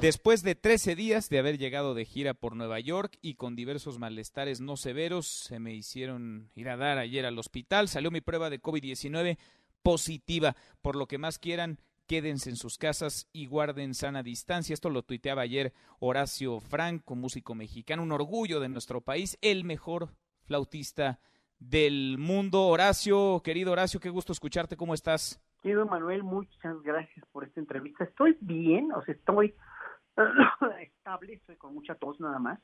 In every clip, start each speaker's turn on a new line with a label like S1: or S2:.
S1: Después de 13 días de haber llegado de gira por Nueva York y con diversos malestares no severos, se me hicieron ir a dar ayer al hospital. Salió mi prueba de COVID-19 positiva. Por lo que más quieran, quédense en sus casas y guarden sana distancia. Esto lo tuiteaba ayer Horacio Franco, músico mexicano, un orgullo de nuestro país, el mejor flautista del mundo. Horacio, querido Horacio, qué gusto escucharte, ¿cómo estás?
S2: Querido Manuel, muchas gracias por esta entrevista. Estoy bien, o sea, estoy estable, estoy con mucha tos nada más,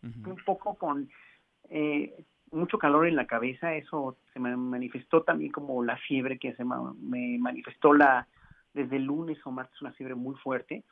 S2: un poco con eh, mucho calor en la cabeza, eso se me manifestó también como la fiebre que se me manifestó la desde el lunes o martes, una fiebre muy fuerte.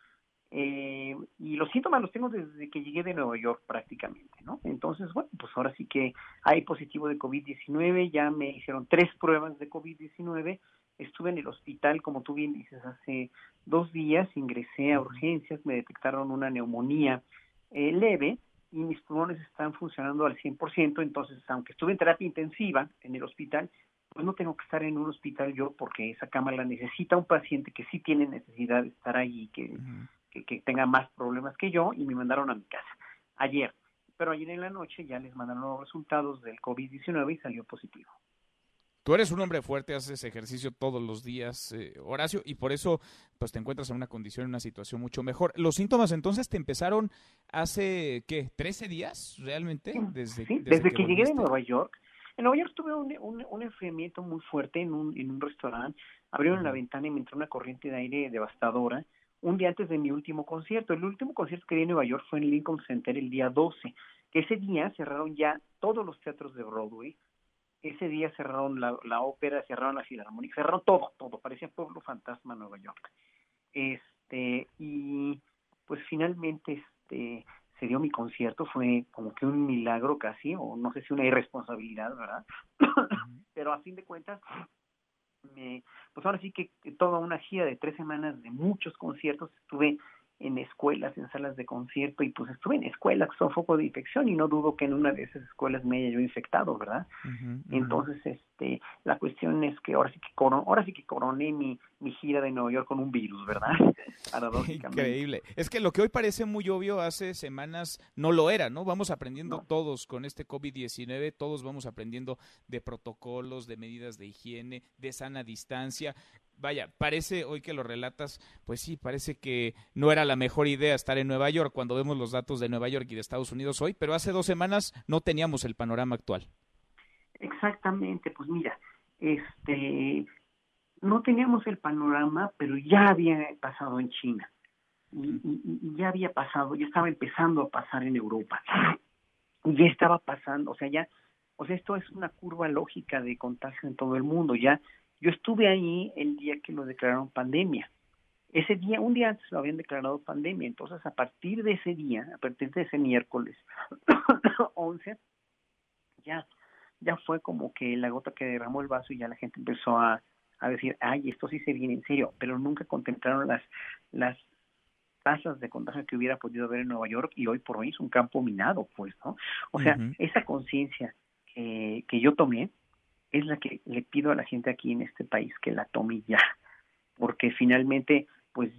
S2: Eh, y los síntomas los tengo desde que llegué de Nueva York prácticamente, ¿no? Entonces, bueno, pues ahora sí que hay positivo de COVID-19, ya me hicieron tres pruebas de COVID-19, estuve en el hospital, como tú bien dices, hace dos días, ingresé a urgencias, me detectaron una neumonía eh, leve y mis pulmones están funcionando al 100%, entonces, aunque estuve en terapia intensiva en el hospital, pues no tengo que estar en un hospital yo porque esa cama la necesita un paciente que sí tiene necesidad de estar ahí, que, que, tenga más problemas que yo y me mandaron a mi casa ayer. Pero ayer en la noche ya les mandaron los resultados del COVID-19 y salió positivo.
S1: Tú eres un hombre fuerte, haces ejercicio todos los días, eh, Horacio, y por eso pues te encuentras en una condición, en una situación mucho mejor. ¿Los síntomas entonces te empezaron hace, qué, 13 días realmente?
S2: Desde, desde, que, llegué de Nueva York, en Nueva York tuve un, un, enfriamiento muy fuerte en un, en un restaurante. Abrieron la ventana y me entró una corriente de aire devastadora un día antes de mi último concierto. El último concierto que di en Nueva York fue en Lincoln Center el día 12, que ese día cerraron ya todos los teatros de Broadway. Ese día cerraron la, la ópera, cerraron la filarmónica, cerraron todo, todo. Parecía pueblo fantasma Nueva York. Este, y pues finalmente este se dio mi concierto, fue como que un milagro casi, o no sé si una irresponsabilidad, ¿verdad? Pero a fin de cuentas, me, pues ahora sí que toda una gira de tres semanas de muchos conciertos, estuve en escuelas, en salas de concierto, y pues estuve en escuelas son foco de infección, y no dudo que en una de esas escuelas me haya yo infectado, ¿verdad? Entonces, este, la cuestión es que ahora sí que ahora sí que coroné mi, mi gira de Nueva York con un virus, ¿verdad?
S1: Increíble. Es que lo que hoy parece muy obvio, hace semanas no lo era, ¿no? Vamos aprendiendo todos con este COVID-19, todos vamos aprendiendo de protocolos, de medidas de higiene, de sana distancia vaya, parece, hoy que lo relatas, pues sí, parece que no era la mejor idea estar en Nueva York cuando vemos los datos de Nueva York y de Estados Unidos hoy, pero hace dos semanas no teníamos el panorama actual.
S2: Exactamente, pues mira, este, no teníamos el panorama, pero ya había pasado en China. Y, y, ya había pasado, ya estaba empezando a pasar en Europa. Y ya estaba pasando, o sea, ya, o sea, esto es una curva lógica de contagio en todo el mundo. Ya yo estuve ahí el día que lo declararon pandemia. Ese día, un día antes lo habían declarado pandemia, entonces a partir de ese día, a partir de ese miércoles 11, ya, ya fue como que la gota que derramó el vaso y ya la gente empezó a, a decir, ay, esto sí se viene en serio, pero nunca contemplaron las, las tasas de contagio que hubiera podido haber en Nueva York y hoy por hoy es un campo minado, pues, ¿no? O sea, esa conciencia que, que yo tomé, es la que le pido a la gente aquí en este país que la tome ya, porque finalmente, pues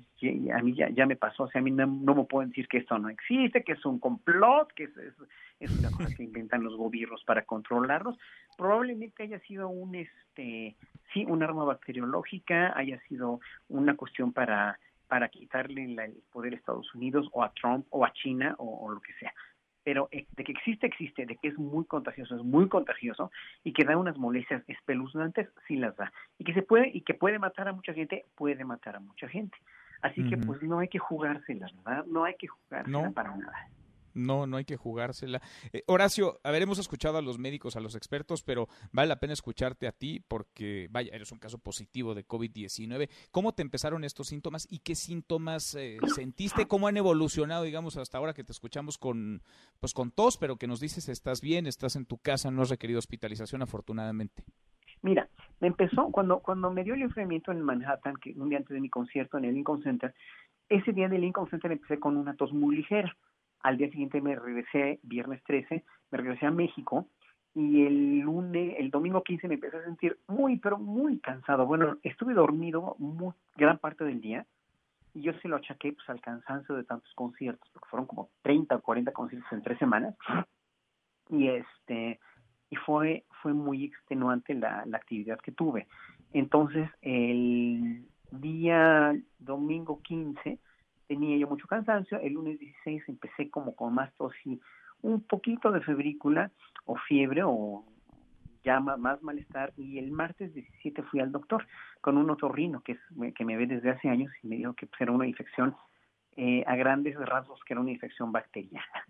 S2: a mí ya, ya me pasó, o sea, a mí no, me pueden decir que esto no existe, que es un complot, que es, es, una cosa que inventan los gobiernos para controlarlos. Probablemente haya sido un, este, sí, un arma bacteriológica, haya sido una cuestión para para quitarle el poder a Estados Unidos o a Trump o a China o lo que sea pero eh, de que existe, existe, de que es muy contagioso, es muy contagioso y que da unas molestias espeluznantes, sí las da. Y que se puede, y que puede matar a mucha gente, puede matar a mucha gente. Así que pues no hay que jugársela, ¿verdad? No hay que jugársela para nada.
S1: No, no hay que jugársela. Eh, Horacio, haberemos escuchado a los médicos, a los expertos, pero vale la pena escucharte a ti porque, vaya, eres un caso positivo de COVID-19. ¿Cómo te empezaron estos síntomas y qué síntomas eh, sentiste? ¿Cómo han evolucionado, digamos, hasta ahora que te escuchamos con, pues, con tos, pero que nos dices estás bien, estás en tu casa, no has requerido hospitalización, afortunadamente?
S2: Mira, me empezó cuando, cuando me dio el enfriamiento en Manhattan, que un día antes de mi concierto en el Lincoln Center, ese día del Lincoln Center empecé con una tos muy ligera al día siguiente me regresé, viernes 13, me regresé a México y el lunes, el domingo 15 me empecé a sentir muy, pero muy cansado. Bueno, estuve dormido muy, gran parte del día y yo se lo achaqué pues al cansancio de tantos conciertos, porque fueron como 30 o 40 conciertos en tres semanas, y este y fue fue muy extenuante la, la actividad que tuve. Entonces, el día domingo 15 tenía yo mucho cansancio, el lunes 16 empecé como con más tos y un poquito de febrícula o fiebre o ya más malestar y el martes 17 fui al doctor con un otorrino que, es, que me ve desde hace años y me dijo que pues, era una infección eh, a grandes rasgos que era una infección bacteriana.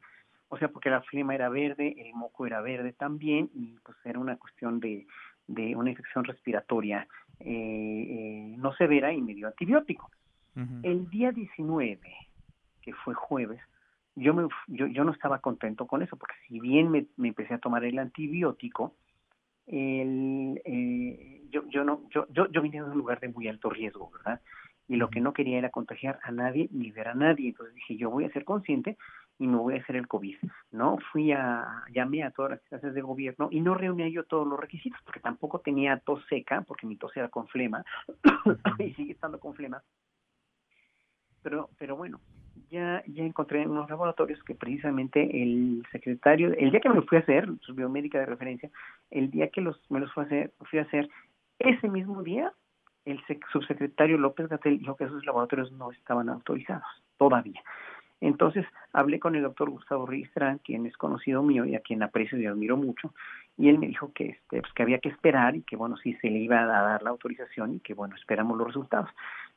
S2: O sea, porque la flema era verde, el moco era verde también y pues era una cuestión de, de una infección respiratoria eh, eh, no severa y me dio antibiótico. El día 19, que fue jueves, yo, me, yo, yo no estaba contento con eso, porque si bien me, me empecé a tomar el antibiótico, el, eh, yo, yo, no, yo, yo, yo vine de un lugar de muy alto riesgo, ¿verdad? Y lo que no quería era contagiar a nadie ni ver a nadie. Entonces dije, yo voy a ser consciente y me voy a hacer el COVID, ¿no? Fui a, llamé a todas las clases de gobierno y no reunía yo todos los requisitos, porque tampoco tenía tos seca, porque mi tos era con flema, y sigue estando con flema. Pero, pero bueno, ya, ya encontré en unos laboratorios que precisamente el secretario, el día que me lo fui a hacer, su biomédica de referencia, el día que los, me los fui a hacer, fui a hacer, ese mismo día, el subsecretario López Gatel dijo que esos laboratorios no estaban autorizados todavía. Entonces hablé con el doctor Gustavo Ristrán, quien es conocido mío y a quien aprecio y admiro mucho, y él me dijo que, este, pues, que había que esperar y que bueno, sí se le iba a dar la autorización y que bueno, esperamos los resultados.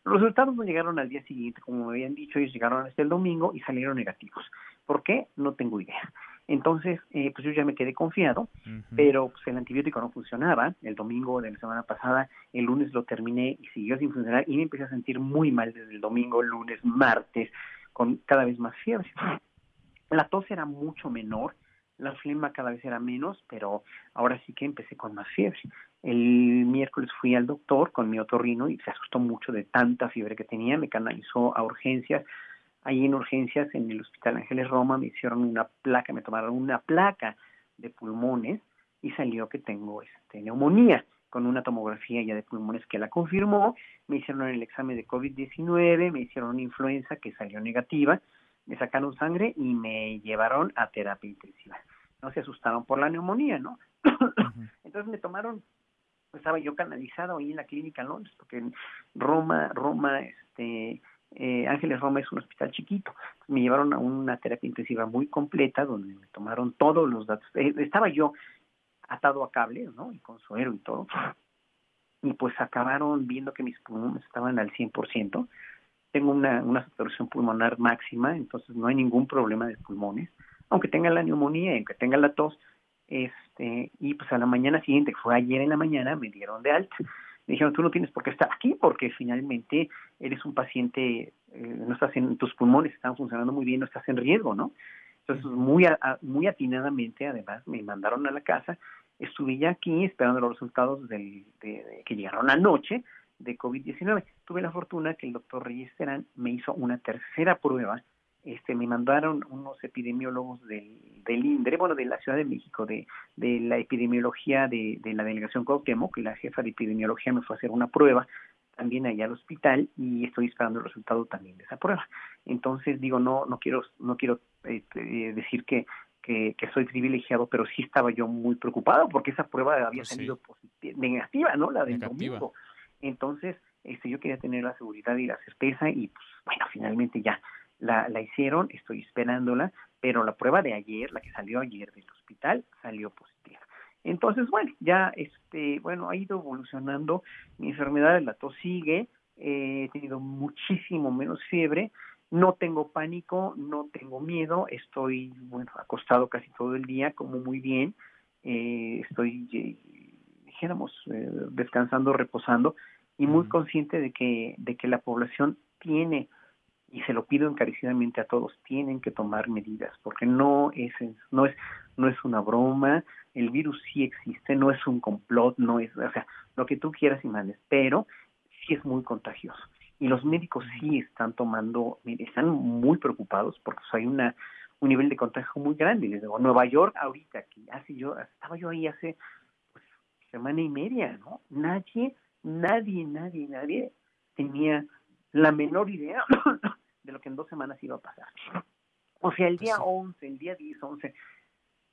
S2: Los resultados no llegaron al día siguiente, como me habían dicho, ellos llegaron hasta el domingo y salieron negativos. ¿Por qué? No tengo idea. Entonces, eh, pues yo ya me quedé confiado, pero pues el antibiótico no funcionaba. El domingo de la semana pasada, el lunes lo terminé y siguió sin funcionar y me empecé a sentir muy mal desde el domingo, lunes, martes, con cada vez más fiebre. La tos era mucho menor, la flema cada vez era menos, pero ahora sí que empecé con más fiebre. El miércoles fui al doctor con mi otorrino y se asustó mucho de tanta fiebre que tenía, me canalizó a urgencias. Ahí en urgencias, en el Hospital Ángeles Roma, me hicieron una placa, me tomaron una placa de pulmones y salió que tengo este, neumonía con una tomografía ya de pulmones que la confirmó, me hicieron el examen de COVID-19, me hicieron una influenza que salió negativa, me sacaron sangre y me llevaron a terapia intensiva. No se asustaron por la neumonía, ¿no? Entonces me tomaron estaba yo canalizado ahí en la clínica Londres, porque en Roma, Roma, este, eh, Ángeles Roma es un hospital chiquito. Me llevaron a una terapia intensiva muy completa donde me tomaron todos los datos. Eh, estaba yo atado a cables, ¿no? Y con suero y todo. Y pues acabaron viendo que mis pulmones estaban al 100%. Tengo una, una saturación pulmonar máxima, entonces no hay ningún problema de pulmones. Aunque tenga la neumonía aunque tenga la tos, este, y pues a la mañana siguiente, que fue ayer en la mañana, me dieron de alta. Me dijeron, tú no tienes por qué estar aquí porque finalmente eres un paciente, eh, no estás en, tus pulmones están funcionando muy bien, no estás en riesgo, ¿no? Entonces, muy, muy atinadamente, además, me mandaron a la casa. Estuve ya aquí esperando los resultados del, de, que llegaron anoche de COVID-19. Tuve la fortuna que el doctor Reyes Terán me hizo una tercera prueba este, me mandaron unos epidemiólogos del, del INDRE, bueno, de la Ciudad de México, de, de la epidemiología de, de la delegación Cuauhtémoc, que la jefa de epidemiología me fue a hacer una prueba también allá al hospital y estoy esperando el resultado también de esa prueba. Entonces digo, no, no quiero, no quiero este, decir que, que, soy privilegiado, pero sí estaba yo muy preocupado porque esa prueba había pues salido negativa, ¿no? La del domingo. Entonces, este, yo quería tener la seguridad y la certeza y pues bueno, finalmente ya la, la hicieron, estoy esperándola, pero la prueba de ayer, la que salió ayer del hospital, salió positiva. Entonces, bueno, ya, este, bueno, ha ido evolucionando mi enfermedad, la tos sigue, eh, he tenido muchísimo menos fiebre, no tengo pánico, no tengo miedo, estoy, bueno, acostado casi todo el día, como muy bien, eh, estoy, eh, dijéramos, eh, descansando, reposando y muy consciente de que, de que la población tiene y se lo pido encarecidamente a todos, tienen que tomar medidas, porque no es, no es, no es una broma, el virus sí existe, no es un complot, no es, o sea, lo que tú quieras y mandes, pero sí es muy contagioso. Y los médicos sí están tomando, están muy preocupados porque hay una un nivel de contagio muy grande. Digo, Nueva York ahorita, aquí, hace yo, estaba yo ahí hace pues, semana y media, ¿no? Nadie, nadie, nadie, nadie tenía la menor idea que en dos semanas iba a pasar. O sea, el día 11, el día 10, 11,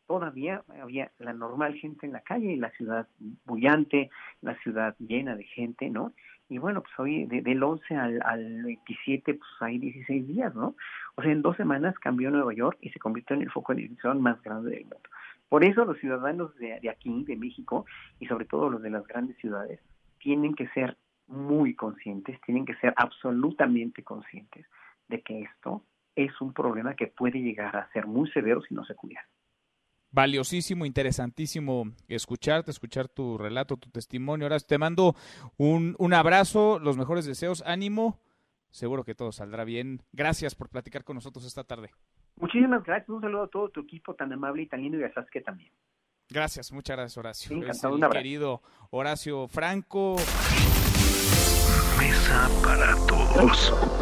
S2: todavía había la normal gente en la calle y la ciudad bullante, la ciudad llena de gente, ¿no? Y bueno, pues hoy del 11 al, al 27, pues hay 16 días, ¿no? O sea, en dos semanas cambió Nueva York y se convirtió en el foco de infección más grande del mundo. Por eso los ciudadanos de, de aquí, de México, y sobre todo los de las grandes ciudades, tienen que ser muy conscientes, tienen que ser absolutamente conscientes de que esto es un problema que puede llegar a ser muy severo si no se cuida
S1: valiosísimo, interesantísimo escucharte, escuchar tu relato, tu testimonio. Ahora te mando un, un abrazo, los mejores deseos, ánimo. Seguro que todo saldrá bien. Gracias por platicar con nosotros esta tarde.
S2: Muchísimas gracias. Un saludo a todo tu equipo tan amable y tan lindo y a Sasuke también.
S1: Gracias, muchas gracias, Horacio.
S2: Sí, encantado, es
S1: querido Horacio Franco.
S3: Mesa para todos.